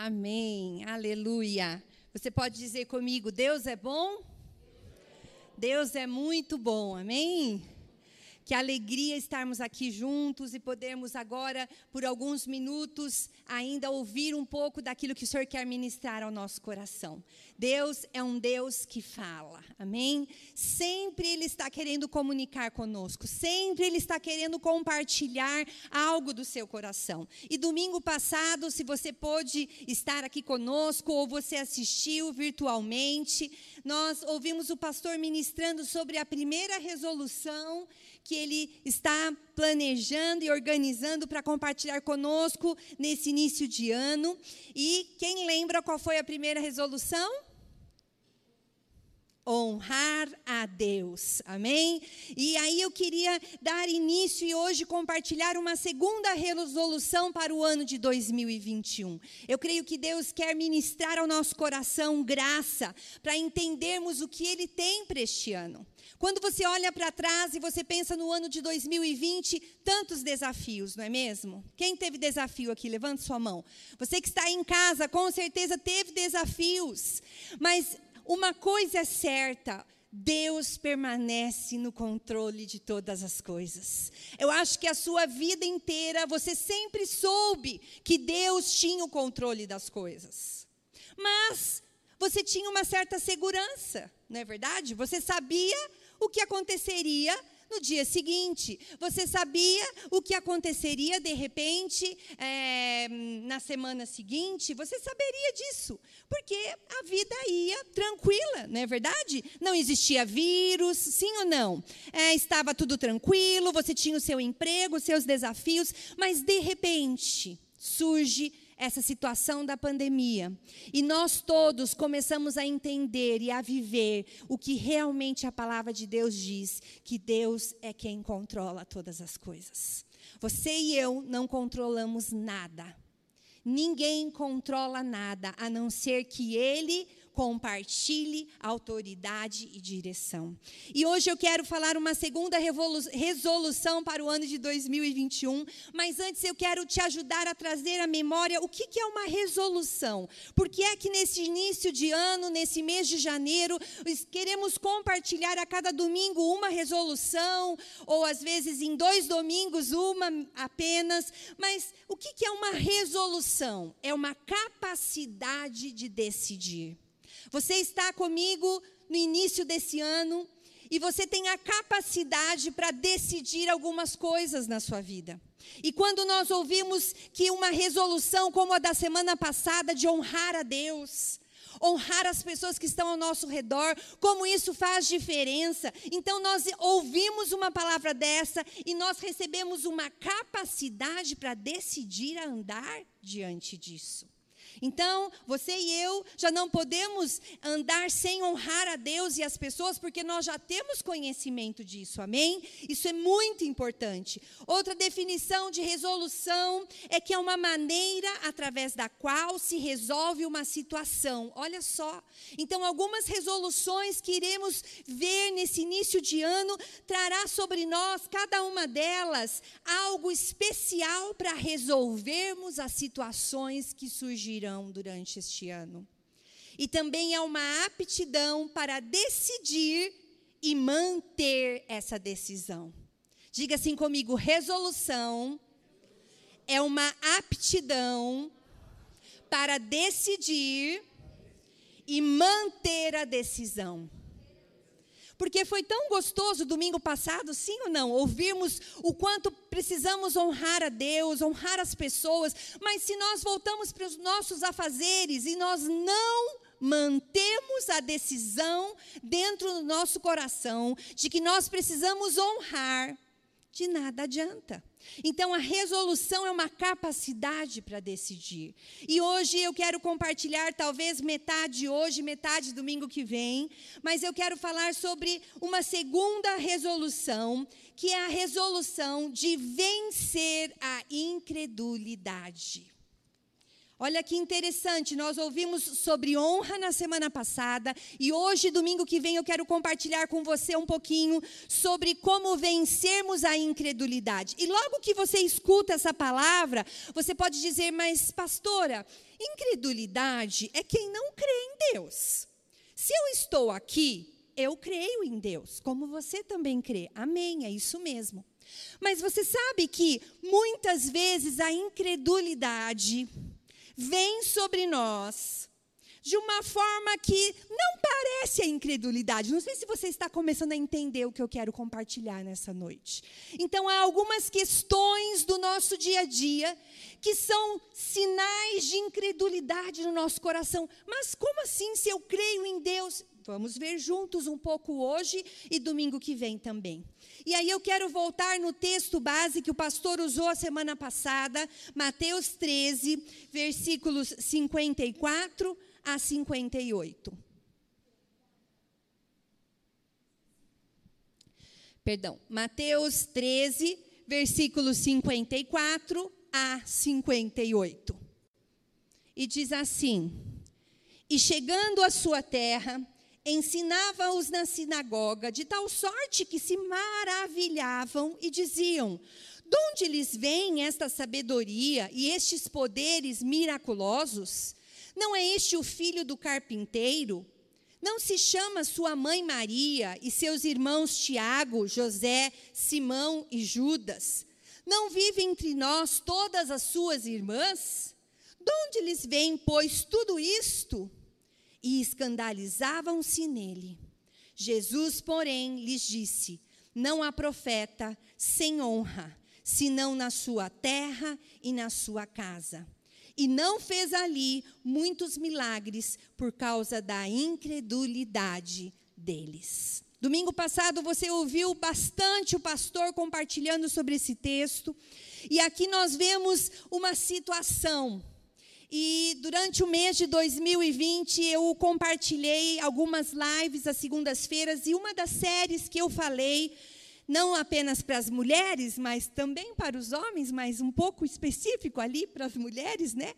Amém. Aleluia. Você pode dizer comigo: Deus é bom? Deus é muito bom. Amém? Que alegria estarmos aqui juntos e podermos agora, por alguns minutos, ainda ouvir um pouco daquilo que o Senhor quer ministrar ao nosso coração. Deus é um Deus que fala, amém? Sempre Ele está querendo comunicar conosco, sempre Ele está querendo compartilhar algo do seu coração. E domingo passado, se você pôde estar aqui conosco ou você assistiu virtualmente, nós ouvimos o pastor ministrando sobre a primeira resolução que ele está planejando e organizando para compartilhar conosco nesse início de ano. E quem lembra qual foi a primeira resolução? Honrar a Deus. Amém? E aí eu queria dar início e hoje compartilhar uma segunda resolução para o ano de 2021. Eu creio que Deus quer ministrar ao nosso coração graça para entendermos o que ele tem para este ano. Quando você olha para trás e você pensa no ano de 2020, tantos desafios, não é mesmo? Quem teve desafio aqui? Levante sua mão. Você que está em casa, com certeza teve desafios. Mas uma coisa é certa, Deus permanece no controle de todas as coisas. Eu acho que a sua vida inteira você sempre soube que Deus tinha o controle das coisas. Mas você tinha uma certa segurança, não é verdade? Você sabia o que aconteceria no dia seguinte. Você sabia o que aconteceria de repente é, na semana seguinte? Você saberia disso, porque a vida ia tranquila, não é verdade? Não existia vírus, sim ou não? É, estava tudo tranquilo, você tinha o seu emprego, os seus desafios, mas de repente surge essa situação da pandemia. E nós todos começamos a entender e a viver o que realmente a palavra de Deus diz: que Deus é quem controla todas as coisas. Você e eu não controlamos nada. Ninguém controla nada, a não ser que Ele compartilhe autoridade e direção. E hoje eu quero falar uma segunda resolução para o ano de 2021, mas antes eu quero te ajudar a trazer à memória o que, é uma resolução. Porque é que nesse início de ano, nesse mês de janeiro, queremos compartilhar a cada domingo uma resolução, ou às vezes em dois domingos uma apenas, mas o que é uma resolução? É uma capacidade de decidir. Você está comigo no início desse ano e você tem a capacidade para decidir algumas coisas na sua vida. E quando nós ouvimos que uma resolução como a da semana passada de honrar a Deus, honrar as pessoas que estão ao nosso redor, como isso faz diferença. Então nós ouvimos uma palavra dessa e nós recebemos uma capacidade para decidir andar diante disso. Então, você e eu já não podemos andar sem honrar a Deus e as pessoas, porque nós já temos conhecimento disso, amém? Isso é muito importante. Outra definição de resolução é que é uma maneira através da qual se resolve uma situação. Olha só. Então, algumas resoluções que iremos ver nesse início de ano trará sobre nós, cada uma delas, algo especial para resolvermos as situações que surgirão durante este ano. E também é uma aptidão para decidir e manter essa decisão. Diga assim comigo: resolução é uma aptidão para decidir e manter a decisão. Porque foi tão gostoso domingo passado, sim ou não? Ouvirmos o quanto precisamos honrar a Deus, honrar as pessoas, mas se nós voltamos para os nossos afazeres e nós não mantemos a decisão dentro do nosso coração de que nós precisamos honrar, de nada adianta. Então, a resolução é uma capacidade para decidir. E hoje eu quero compartilhar, talvez metade hoje, metade domingo que vem, mas eu quero falar sobre uma segunda resolução, que é a resolução de vencer a incredulidade. Olha que interessante, nós ouvimos sobre honra na semana passada e hoje, domingo que vem, eu quero compartilhar com você um pouquinho sobre como vencermos a incredulidade. E logo que você escuta essa palavra, você pode dizer, mas pastora, incredulidade é quem não crê em Deus. Se eu estou aqui, eu creio em Deus, como você também crê. Amém, é isso mesmo. Mas você sabe que muitas vezes a incredulidade vem sobre nós de uma forma que não parece a incredulidade. Não sei se você está começando a entender o que eu quero compartilhar nessa noite. Então, há algumas questões do nosso dia a dia que são sinais de incredulidade no nosso coração. Mas como assim, se eu creio em Deus? Vamos ver juntos um pouco hoje e domingo que vem também. E aí eu quero voltar no texto base que o pastor usou a semana passada, Mateus 13, versículos 54 a 58. Perdão, Mateus 13, versículos 54 a 58. E diz assim: E chegando à sua terra, ensinava-os na sinagoga, de tal sorte que se maravilhavam e diziam: De onde lhes vem esta sabedoria e estes poderes miraculosos? Não é este o filho do carpinteiro? Não se chama sua mãe Maria e seus irmãos Tiago, José, Simão e Judas? Não vive entre nós todas as suas irmãs? De onde lhes vem, pois, tudo isto? E escandalizavam-se nele. Jesus, porém, lhes disse: Não há profeta sem honra, senão na sua terra e na sua casa. E não fez ali muitos milagres por causa da incredulidade deles. Domingo passado você ouviu bastante o pastor compartilhando sobre esse texto, e aqui nós vemos uma situação e durante o mês de 2020 eu compartilhei algumas lives às segundas-feiras e uma das séries que eu falei, não apenas para as mulheres, mas também para os homens, mas um pouco específico ali para as mulheres, né?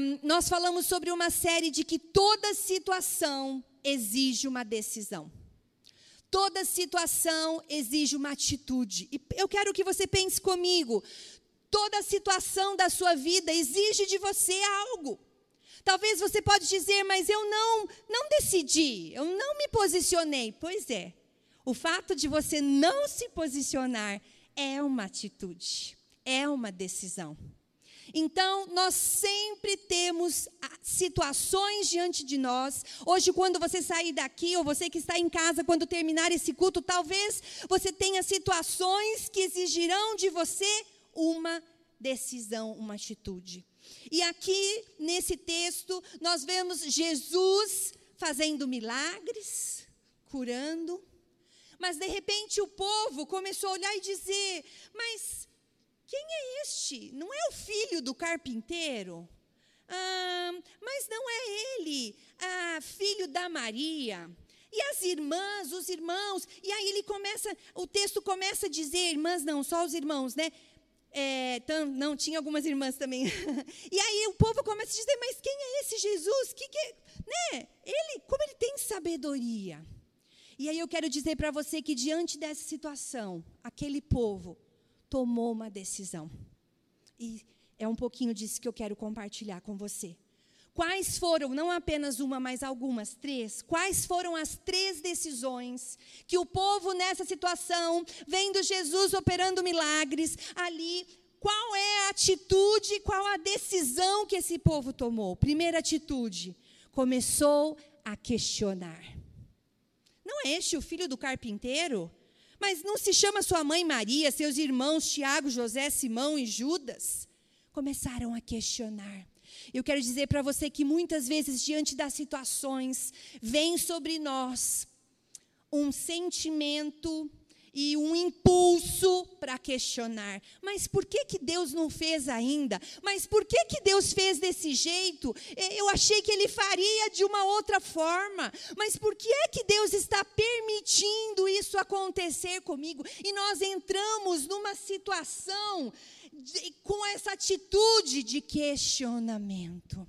Um, nós falamos sobre uma série de que toda situação exige uma decisão. Toda situação exige uma atitude. E eu quero que você pense comigo. Toda situação da sua vida exige de você algo. Talvez você pode dizer, mas eu não, não decidi, eu não me posicionei. Pois é. O fato de você não se posicionar é uma atitude, é uma decisão. Então, nós sempre temos ah, situações diante de nós. Hoje, quando você sair daqui, ou você que está em casa, quando terminar esse culto, talvez você tenha situações que exigirão de você uma decisão, uma atitude. E aqui, nesse texto, nós vemos Jesus fazendo milagres, curando, mas de repente o povo começou a olhar e dizer: Mas quem é este? Não é o filho do carpinteiro? Ah, mas não é ele, ah, filho da Maria. E as irmãs, os irmãos, e aí ele começa, o texto começa a dizer, irmãs não, só os irmãos, né? É, tam, não, tinha algumas irmãs também. e aí o povo começa a dizer, mas quem é esse Jesus? Que que, né? Ele, como ele tem sabedoria? E aí eu quero dizer para você que diante dessa situação, aquele povo tomou uma decisão. E é um pouquinho disso que eu quero compartilhar com você. Quais foram, não apenas uma, mas algumas, três, quais foram as três decisões que o povo nessa situação, vendo Jesus operando milagres ali, qual é a atitude, qual a decisão que esse povo tomou? Primeira atitude, começou a questionar. Não é este o filho do carpinteiro? Mas não se chama sua mãe Maria, seus irmãos Tiago, José, Simão e Judas? Começaram a questionar. Eu quero dizer para você que muitas vezes, diante das situações, vem sobre nós um sentimento e um impulso para questionar. Mas por que, que Deus não fez ainda? Mas por que, que Deus fez desse jeito? Eu achei que Ele faria de uma outra forma. Mas por que é que Deus está permitindo isso acontecer comigo? E nós entramos numa situação de, com essa atitude de questionamento.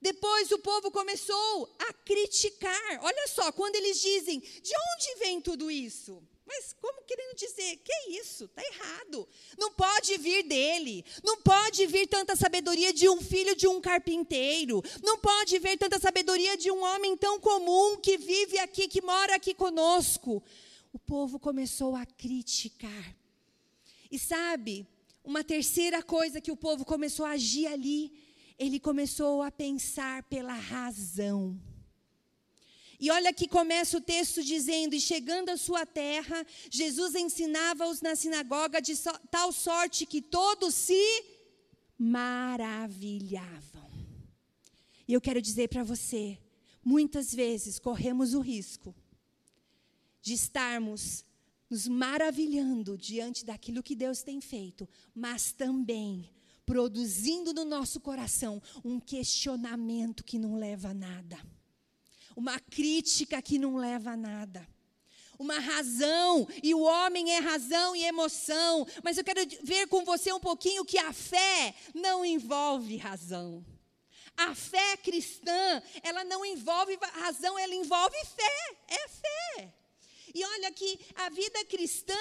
Depois o povo começou a criticar. Olha só, quando eles dizem: de onde vem tudo isso? Mas como querendo dizer, que é isso? Está errado. Não pode vir dele. Não pode vir tanta sabedoria de um filho de um carpinteiro. Não pode vir tanta sabedoria de um homem tão comum que vive aqui, que mora aqui conosco. O povo começou a criticar. E sabe, uma terceira coisa que o povo começou a agir ali, ele começou a pensar pela razão. E olha que começa o texto dizendo: E chegando à sua terra, Jesus ensinava-os na sinagoga de so, tal sorte que todos se maravilhavam. E eu quero dizer para você: muitas vezes corremos o risco de estarmos nos maravilhando diante daquilo que Deus tem feito, mas também produzindo no nosso coração um questionamento que não leva a nada uma crítica que não leva a nada. Uma razão, e o homem é razão e emoção, mas eu quero ver com você um pouquinho que a fé não envolve razão. A fé cristã, ela não envolve razão, ela envolve fé, é fé. E olha que a vida cristã,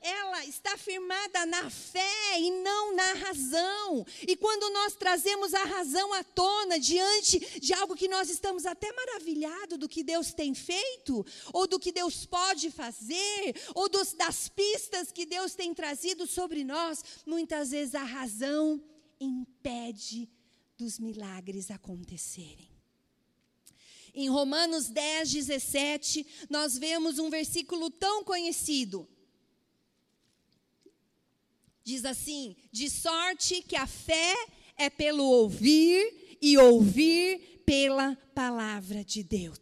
ela está firmada na fé e não na razão. E quando nós trazemos a razão à tona diante de algo que nós estamos até maravilhado do que Deus tem feito, ou do que Deus pode fazer, ou dos, das pistas que Deus tem trazido sobre nós, muitas vezes a razão impede dos milagres acontecerem. Em Romanos 10, 17, nós vemos um versículo tão conhecido. Diz assim: De sorte que a fé é pelo ouvir e ouvir pela palavra de Deus.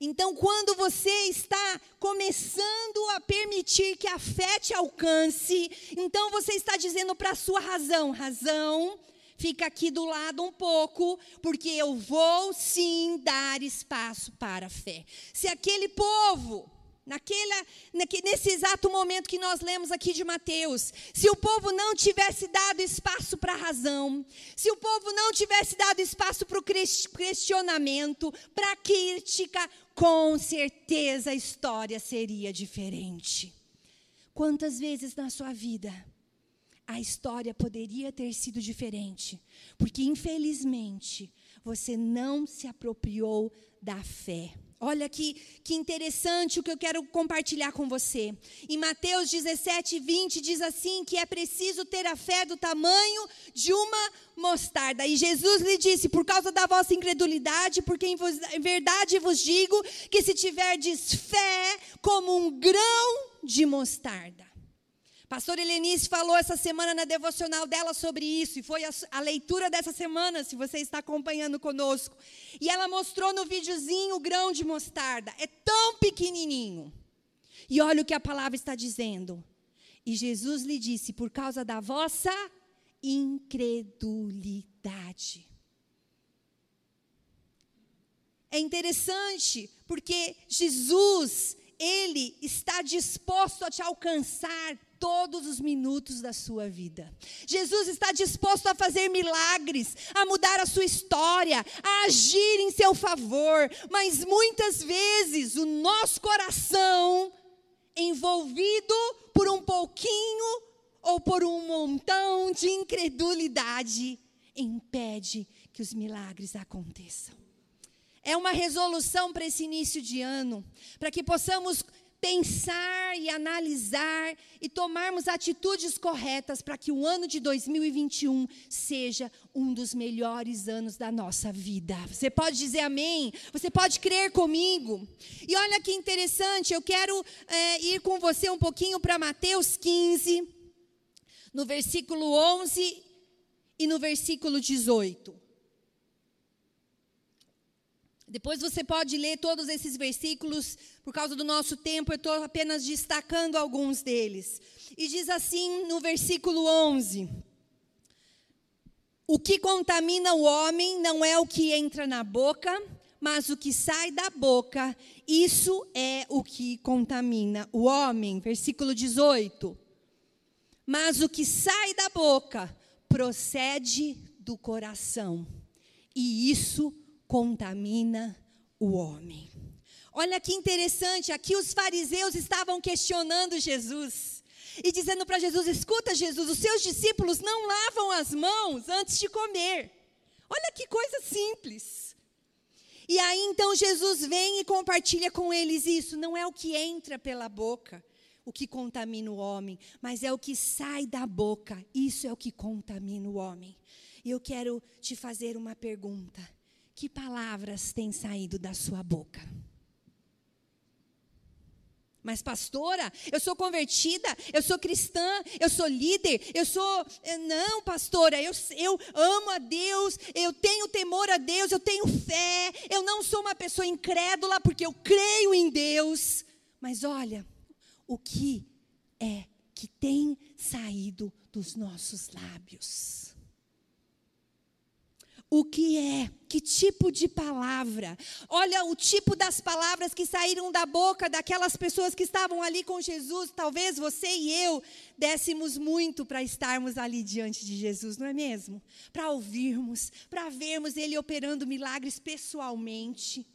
Então, quando você está começando a permitir que a fé te alcance, então você está dizendo para a sua razão: razão, fica aqui do lado um pouco, porque eu vou sim dar espaço para a fé. Se aquele povo, naquela, nesse exato momento que nós lemos aqui de Mateus, se o povo não tivesse dado espaço para a razão, se o povo não tivesse dado espaço para o questionamento, para a crítica, com certeza a história seria diferente. Quantas vezes na sua vida a história poderia ter sido diferente, porque infelizmente você não se apropriou da fé. Olha que, que interessante o que eu quero compartilhar com você. Em Mateus 17, 20, diz assim: que é preciso ter a fé do tamanho de uma mostarda. E Jesus lhe disse: por causa da vossa incredulidade, porque em, vos, em verdade vos digo que se tiverdes fé como um grão de mostarda. Pastor Helenice falou essa semana na devocional dela sobre isso, e foi a, a, leitura dessa semana, se você está acompanhando conosco. E ela mostrou no videozinho o grão de mostarda. É tão pequenininho. E olha o que a palavra está dizendo. E Jesus lhe disse: por causa da vossa incredulidade. É interessante, porque Jesus, ele está disposto a te alcançar todos os minutos da sua vida. Jesus está disposto a fazer milagres, a mudar a sua história, a agir em seu favor, mas muitas vezes o nosso coração, envolvido por um pouquinho ou por um montão de incredulidade, impede que os milagres aconteçam. É uma resolução para esse início de ano, para que possamos pensar e analisar e tomarmos atitudes corretas para que o ano de 2021 seja um dos melhores anos da nossa vida. Você pode dizer amém? Você pode crer comigo? E olha que interessante, eu quero é, ir com você um pouquinho para Mateus 15, no versículo 11 e no versículo 18. Depois você pode ler todos esses versículos, por causa do nosso tempo, eu estou apenas destacando alguns deles. E diz assim no versículo 11: O que contamina o homem não é o que entra na boca, mas o que sai da boca, isso é o que contamina o homem. Versículo 18. Mas o que sai da boca procede do coração, e isso contamina o homem. Olha que interessante, aqui os fariseus estavam questionando Jesus e dizendo para Jesus: Escuta, Jesus, os seus discípulos não lavam as mãos antes de comer. Olha que coisa simples. E aí então Jesus vem e compartilha com eles isso. Não é o que entra pela boca o que contamina o homem, mas é o que sai da boca. Isso é o que contamina o homem. E eu quero te fazer uma pergunta: que palavras têm saído da sua boca? Mas, pastora, eu sou convertida, eu sou cristã, eu sou líder, eu sou. Eh, não, pastora, eu, eu amo a Deus, eu tenho temor a Deus, eu tenho fé, eu não sou uma pessoa incrédula porque eu creio em Deus. Mas olha, o que é que tem saído dos nossos lábios? O que é, que tipo de palavra. Olha o tipo das palavras que saíram da boca daquelas pessoas que estavam ali com Jesus. Talvez você e eu dessemos muito para estarmos ali diante de Jesus, não é mesmo? Para ouvirmos, para vermos Ele operando milagres pessoalmente.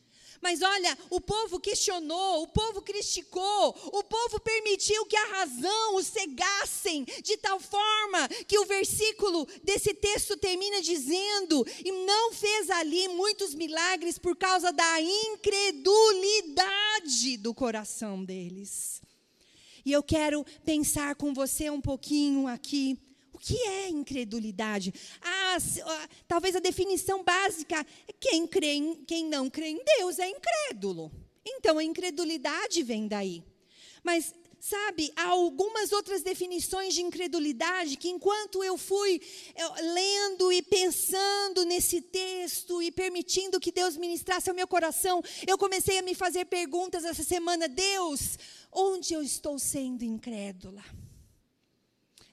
Mas olha, o povo questionou, o povo criticou, o povo permitiu que a razão os cegassem, de tal forma que o versículo desse texto termina dizendo: e não fez ali muitos milagres por causa da incredulidade do coração deles. E eu quero pensar com você um pouquinho aqui que é incredulidade? Ah, talvez a definição básica é quem, crê em, quem não crê em Deus é incrédulo. Então a incredulidade vem daí. Mas sabe, há algumas outras definições de incredulidade que, enquanto eu fui eu, lendo e pensando nesse texto e permitindo que Deus ministrasse ao meu coração, eu comecei a me fazer perguntas essa semana: Deus, onde eu estou sendo incrédula?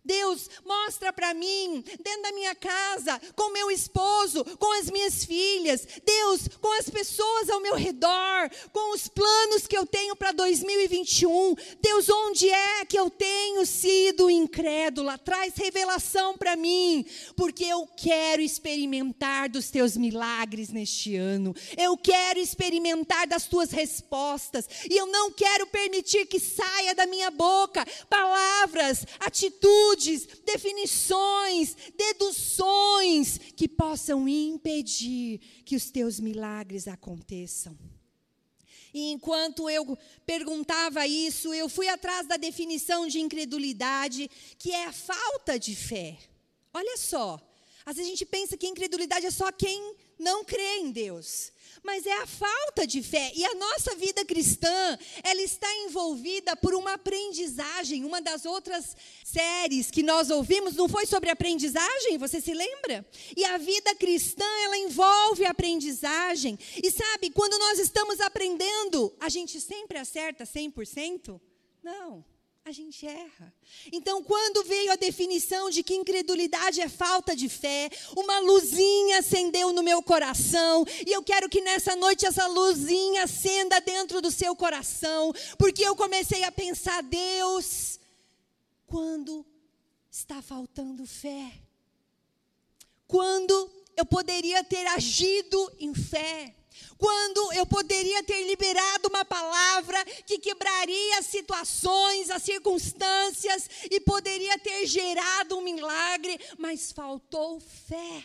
Deus, mostra para mim, dentro da minha casa, com meu esposo, com as minhas filhas. Deus, com as pessoas ao meu redor, com os planos que eu tenho para 2021. Deus, onde é que eu tenho sido incrédula? Traz revelação para mim, porque eu quero experimentar dos teus milagres neste ano. Eu quero experimentar das tuas respostas. E eu não quero permitir que saia da minha boca palavras, atitudes atitudes, definições, deduções que possam impedir que os teus milagres aconteçam. E enquanto eu perguntava isso, eu fui atrás da definição de incredulidade, que é a falta de fé. Olha só, às vezes a gente pensa que incredulidade é só quem não crê em Deus mas é a falta de fé. E a nossa vida cristã, ela está envolvida por uma aprendizagem. Uma das outras séries que nós ouvimos não foi sobre aprendizagem, você se lembra? E a vida cristã, ela envolve aprendizagem. E sabe, quando nós estamos aprendendo, a gente sempre acerta 100%? Não a gente erra. Então, quando veio a definição de que incredulidade é falta de fé, uma luzinha acendeu no meu coração, e eu quero que nessa noite essa luzinha acenda dentro do seu coração, porque eu comecei a pensar, Deus, quando está faltando fé? Quando eu poderia ter agido em fé? Quando eu poderia ter liberado uma palavra que quebraria as situações, as circunstâncias e poderia ter gerado um milagre, mas faltou fé.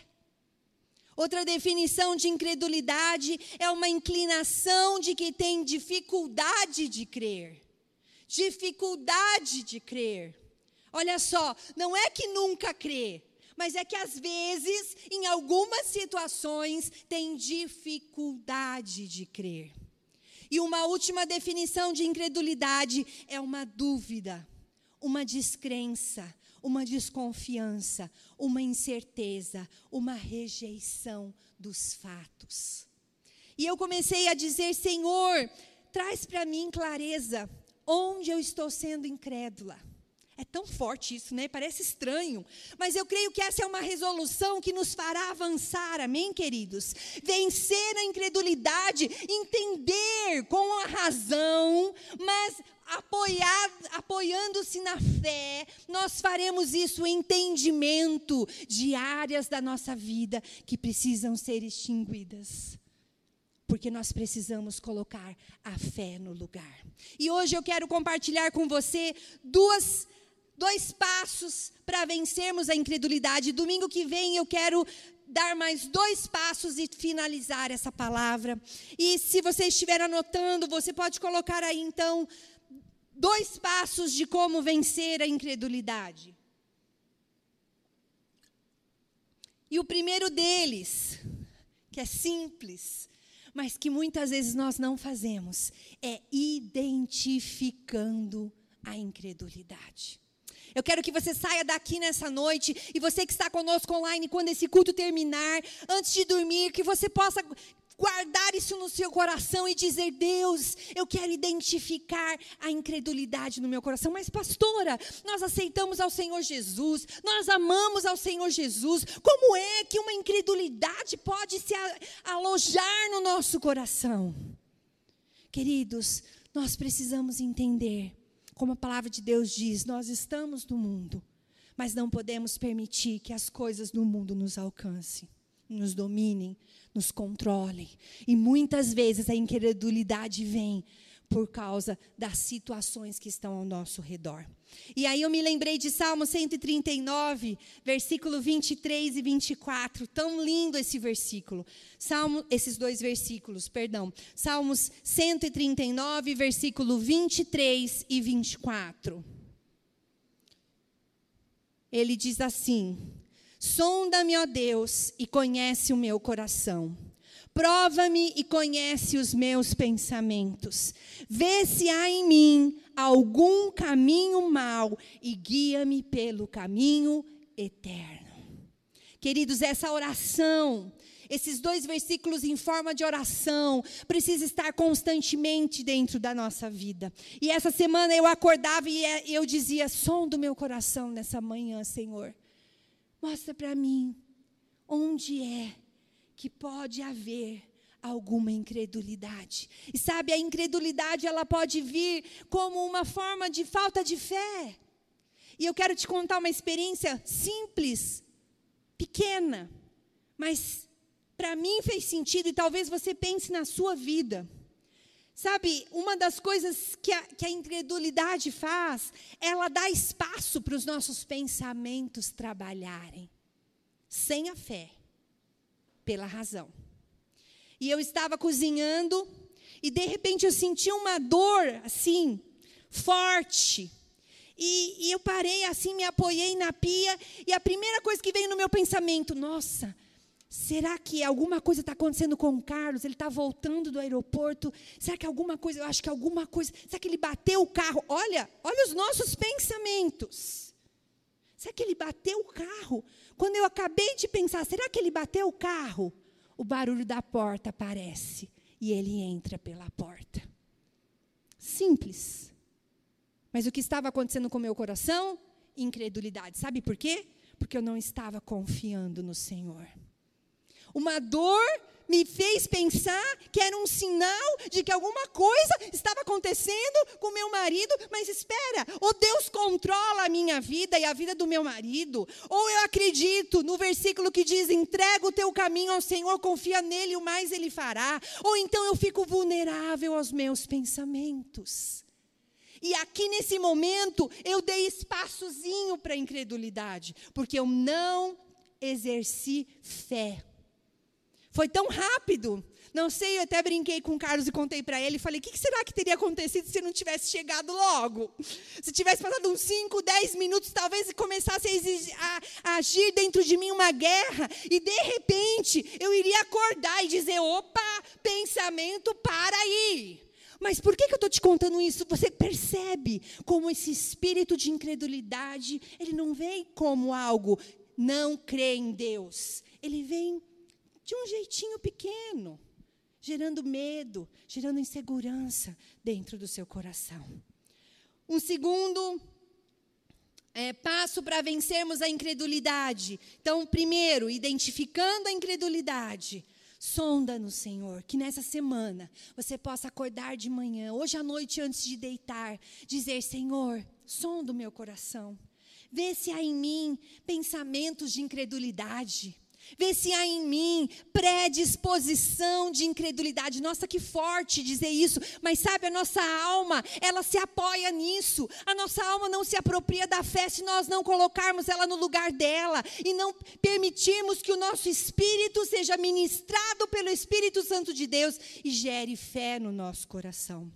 Outra definição de incredulidade é uma inclinação de que tem dificuldade de crer. Dificuldade de crer. Olha só, não é que nunca crê, mas é que às vezes, em algumas situações, tem dificuldade de crer. E uma última definição de incredulidade é uma dúvida, uma descrença, uma desconfiança, uma incerteza, uma rejeição dos fatos. E eu comecei a dizer: Senhor, traz para mim clareza onde eu estou sendo incrédula. É tão forte isso, né? Parece estranho. Mas eu creio que essa é uma resolução que nos fará avançar, amém, queridos? Vencer a incredulidade, entender com a razão, mas apoiando-se na fé, nós faremos isso entendimento de áreas da nossa vida que precisam ser extinguidas porque nós precisamos colocar a fé no lugar. E hoje eu quero compartilhar com você duas dois passos para vencermos a incredulidade. Domingo que vem eu quero dar mais dois passos e finalizar essa palavra. E se você estiver anotando, você pode colocar aí então dois passos de como vencer a incredulidade. E o primeiro deles, que é simples, mas que muitas vezes nós não fazemos, é identificando a incredulidade. Eu quero que você saia daqui nessa noite e você que está conosco online, quando esse culto terminar, antes de dormir, que você possa guardar isso no seu coração e dizer: Deus, eu quero identificar a incredulidade no meu coração. Mas, pastora, nós aceitamos ao Senhor Jesus, nós amamos ao Senhor Jesus. Como é que uma incredulidade pode se alojar no nosso coração? Queridos, nós precisamos entender como a palavra de Deus diz, nós estamos no mundo, mas não podemos permitir que as coisas do mundo nos alcancem, nos dominem, nos controlem. E muitas vezes a incredulidade vem por causa das situações que estão ao nosso redor. E aí eu me lembrei de Salmo 139, versículo 23 e 24. Tão lindo esse versículo. Salmo, esses dois versículos, perdão. Salmos 139, versículo 23 e 24. Ele diz assim: Sonda-me, ó Deus, e conhece o meu coração Prova-me e conhece os meus pensamentos. Vê se há em mim algum caminho mau e guia-me pelo caminho eterno. Queridos, essa oração, esses dois versículos em forma de oração, precisa estar constantemente dentro da nossa vida. E essa semana eu acordava e é, eu dizia: som do meu coração nessa manhã, Senhor. Mostra para mim onde é que pode haver alguma incredulidade. E sabe, a incredulidade ela pode vir como uma forma de falta de fé. E eu quero te contar uma experiência simples, pequena, mas para mim fez sentido e talvez você pense na sua vida. Sabe, uma das coisas que a, que a incredulidade faz, ela dá espaço para os nossos pensamentos trabalharem. Sem a fé pela razão. E eu estava cozinhando e de repente eu senti uma dor assim, forte. E, e, eu parei assim, me apoiei na pia, e a primeira coisa que veio no meu pensamento, nossa, será que alguma coisa está acontecendo com o Carlos? Ele está voltando do aeroporto. Será que alguma coisa, eu acho que alguma coisa, será que ele bateu o carro? Olha, olha os nossos pensamentos. Será que ele bateu o carro? Quando eu acabei de pensar, será que ele bateu o carro? O barulho da porta aparece e ele entra pela porta. Simples. Mas o que estava acontecendo com o meu coração? Incredulidade. Sabe por quê? Porque eu não estava confiando no Senhor. Uma dor me fez pensar que era um sinal de que alguma coisa estava acontecendo com meu marido, mas espera, ou Deus controla a minha vida e a vida do meu marido, ou eu acredito no versículo que diz: entrega o teu caminho ao Senhor, confia nele, o mais ele fará, ou então eu fico vulnerável aos meus pensamentos. E aqui nesse momento eu dei espaçozinho para a incredulidade, porque eu não exerci fé. Foi tão rápido. Não sei, eu até brinquei com o Carlos e contei para ele. Falei: o que será que teria acontecido se não tivesse chegado logo? Se tivesse passado uns 5, 10 minutos, talvez começasse a, exigir, a, a agir dentro de mim uma guerra. E de repente eu iria acordar e dizer: opa, pensamento, para aí. Mas por que, que eu estou te contando isso? Você percebe como esse espírito de incredulidade, ele não vem como algo não crê em Deus. Ele vem de um jeitinho pequeno, gerando medo, gerando insegurança dentro do seu coração. Um segundo é, passo para vencermos a incredulidade. Então, primeiro, identificando a incredulidade. Sonda no Senhor, que nessa semana você possa acordar de manhã, hoje à noite antes de deitar, dizer: Senhor, sonda o meu coração. Vê se há em mim pensamentos de incredulidade. Vê se há em mim predisposição de incredulidade. Nossa, que forte dizer isso. Mas sabe, a nossa alma, ela se apoia nisso. A nossa alma não se apropria da fé se nós não colocarmos ela no lugar dela e não permitirmos que o nosso espírito seja ministrado pelo Espírito Santo de Deus e gere fé no nosso coração.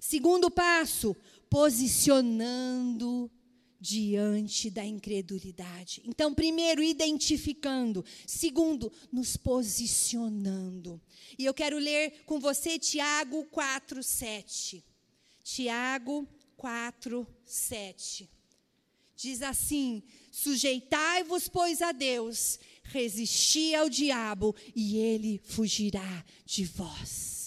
Segundo passo, posicionando diante da incredulidade. Então, primeiro, identificando. Segundo, nos posicionando. E eu quero ler com você Tiago 4, 7. Tiago 4, 7. Diz assim: Sujeitai-vos, pois, a Deus, resisti ao diabo, e ele fugirá de vós.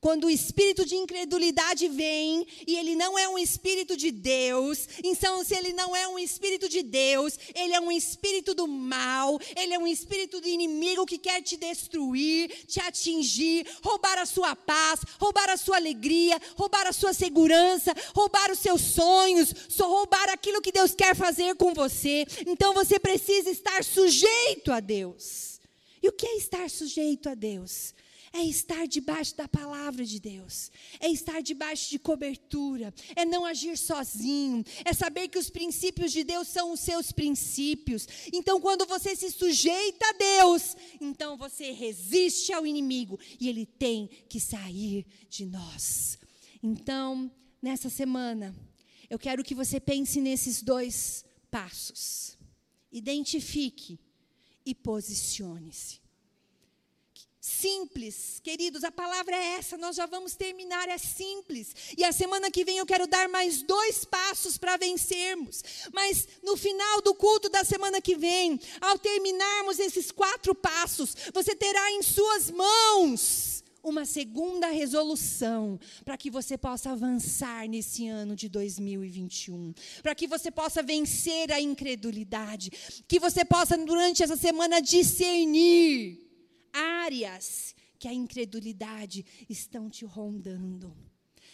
Quando o espírito de incredulidade vem e ele não é um espírito de Deus, então se ele não é um espírito de Deus, ele é um espírito do mal, ele é um espírito do inimigo que quer te destruir, te atingir, roubar a sua paz, roubar a sua alegria, roubar a sua segurança, roubar os seus sonhos, roubar aquilo que Deus quer fazer com você. Então você precisa estar sujeito a Deus. E o que é estar sujeito a Deus? É estar debaixo da palavra de Deus, é estar debaixo de cobertura, é não agir sozinho, é saber que os princípios de Deus são os seus princípios. Então, quando você se sujeita a Deus, então você resiste ao inimigo e ele tem que sair de nós. Então, nessa semana, eu quero que você pense nesses dois passos. Identifique e posicione-se. Simples, queridos, a palavra é essa, nós já vamos terminar, é simples. E a semana que vem eu quero dar mais dois passos para vencermos. Mas no final do culto da semana que vem, ao terminarmos esses quatro passos, você terá em suas mãos uma segunda resolução para que você possa avançar nesse ano de 2021, para que você possa vencer a incredulidade, que você possa durante essa semana discernir áreas que a incredulidade estão te rondando.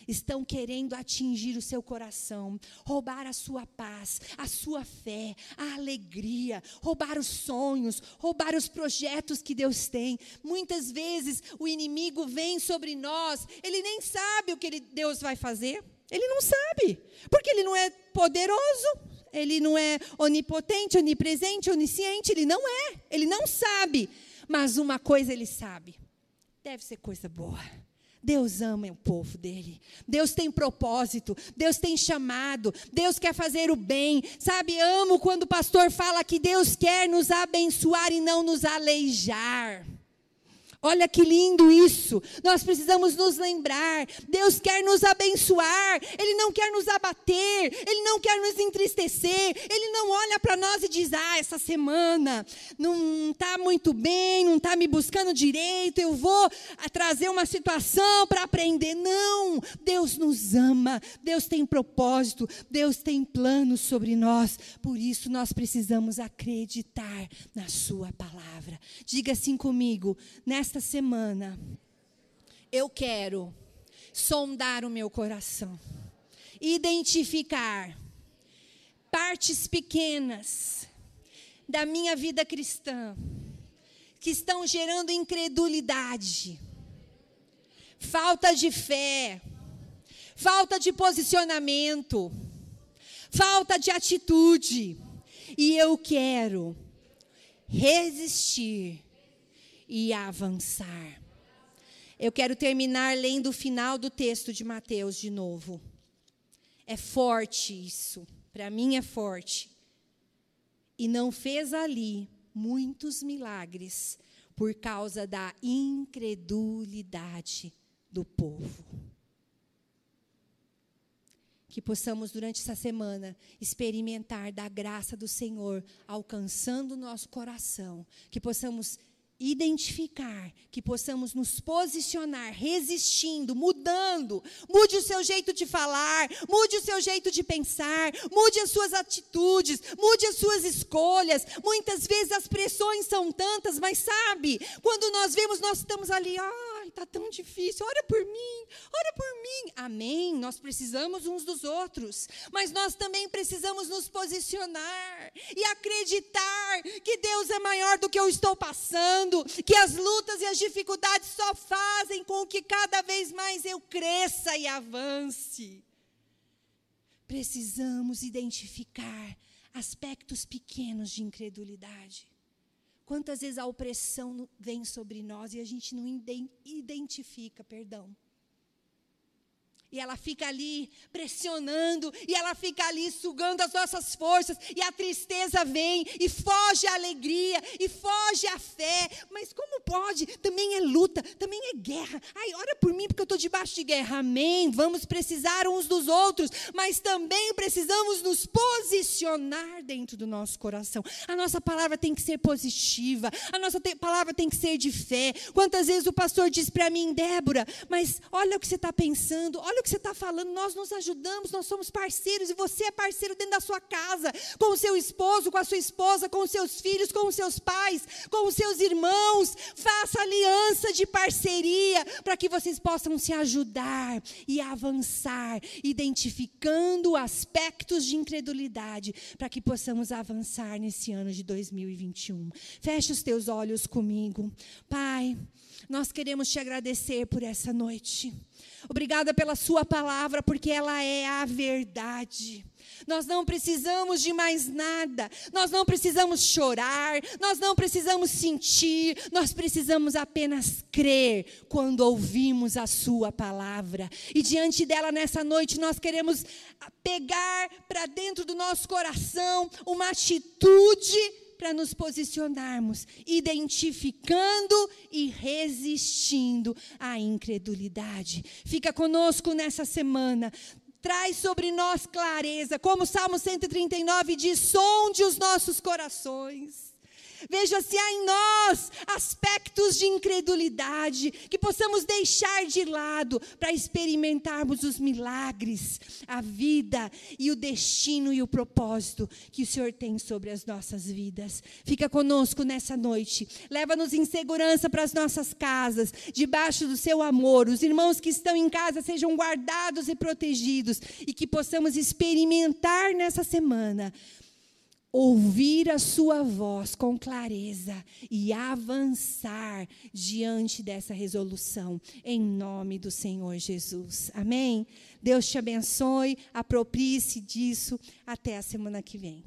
Estão querendo atingir o seu coração, roubar a sua paz, a sua fé, a alegria, roubar os sonhos, roubar os projetos que Deus tem. Muitas vezes o inimigo vem sobre nós, ele nem sabe o que Deus vai fazer, ele não sabe, porque ele não é poderoso, ele não é onipotente, onipresente, onisciente, ele não é, ele não sabe. Mas uma coisa ele sabe: deve ser coisa boa. Deus ama o povo dele. Deus tem propósito. Deus tem chamado. Deus quer fazer o bem. Sabe, amo quando o pastor fala que Deus quer nos abençoar e não nos aleijar. Olha que lindo isso. Nós precisamos nos lembrar. Deus quer nos abençoar. Ele não quer nos abater. Ele não quer nos entristecer. Ele não olha para nós e diz: Ah, essa semana não está muito bem, não está me buscando direito. Eu vou trazer uma situação para aprender. Não. Deus nos ama. Deus tem propósito. Deus tem planos sobre nós. Por isso nós precisamos acreditar na Sua palavra. Diga assim comigo. Nesta esta semana, eu quero sondar o meu coração, identificar partes pequenas da minha vida cristã que estão gerando incredulidade, falta de fé, falta de posicionamento, falta de atitude. E eu quero resistir e avançar. Eu quero terminar lendo o final do texto de Mateus de novo. É forte isso, para mim é forte. E não fez ali muitos milagres por causa da incredulidade do povo. Que possamos, durante essa semana, experimentar da graça do Senhor alcançando o nosso coração. Que possamos identificar, que possamos nos posicionar, resistindo, mudando. Mude o seu jeito de falar, mude o seu jeito de pensar, mude as suas atitudes, mude as suas escolhas. Muitas vezes as pressões são tantas, mas sabe, quando nós vemos, nós estamos ali, ai, está tão difícil, ora por mim, ora por mim. Amém. Nós precisamos uns dos outros, mas nós também precisamos nos posicionar e acreditar que Deus é maior do que eu estou passando, que as lutas e as dificuldades só fazem com que cada vez mais eu cresça e avance. Precisamos identificar aspectos pequenos de incredulidade. Quantas vezes a opressão vem sobre nós e a gente não identifica, perdão. E ela fica ali pressionando, e ela fica ali sugando as nossas forças, e a tristeza vem, e foge a alegria, e foge a fé. Mas como pode? Também é luta, também é guerra. Ai, ora por mim, porque eu estou debaixo de guerra. Amém. Vamos precisar uns dos outros, mas também precisamos nos posicionar dentro do nosso coração. A nossa palavra tem que ser positiva, a nossa te palavra tem que ser de fé. Quantas vezes o pastor diz para mim, Débora, mas olha o que você está pensando, olha que você está falando, nós nos ajudamos, nós somos parceiros, e você é parceiro dentro da sua casa, com o seu esposo, com a sua esposa, com os seus filhos, com os seus pais, com os seus irmãos. Faça aliança de parceria para que vocês possam se ajudar e avançar, identificando aspectos de incredulidade, para que possamos avançar nesse ano de 2021. Feche os teus olhos comigo. Pai, nós queremos te agradecer por essa noite. Obrigada pela Sua palavra, porque ela é a verdade. Nós não precisamos de mais nada, nós não precisamos chorar, nós não precisamos sentir, nós precisamos apenas crer quando ouvimos a Sua palavra. E diante dela nessa noite, nós queremos pegar para dentro do nosso coração uma atitude para nos posicionarmos, identificando e resistindo à incredulidade. Fica conosco nessa semana. Traz sobre nós clareza, como o Salmo 139 diz: sonde os nossos corações Veja se há em nós aspectos de incredulidade que possamos deixar de lado para experimentarmos os milagres, a vida e o destino e o propósito que o Senhor tem sobre as nossas vidas. Fica conosco nessa noite. Leva-nos em segurança para as nossas casas, debaixo do seu amor. Os irmãos que estão em casa sejam guardados e protegidos e que possamos experimentar nessa semana ouvir a sua voz com clareza e avançar diante dessa resolução, em nome do Senhor Jesus. Amém? Deus te abençoe, aproprie-se disso. Até a semana que vem.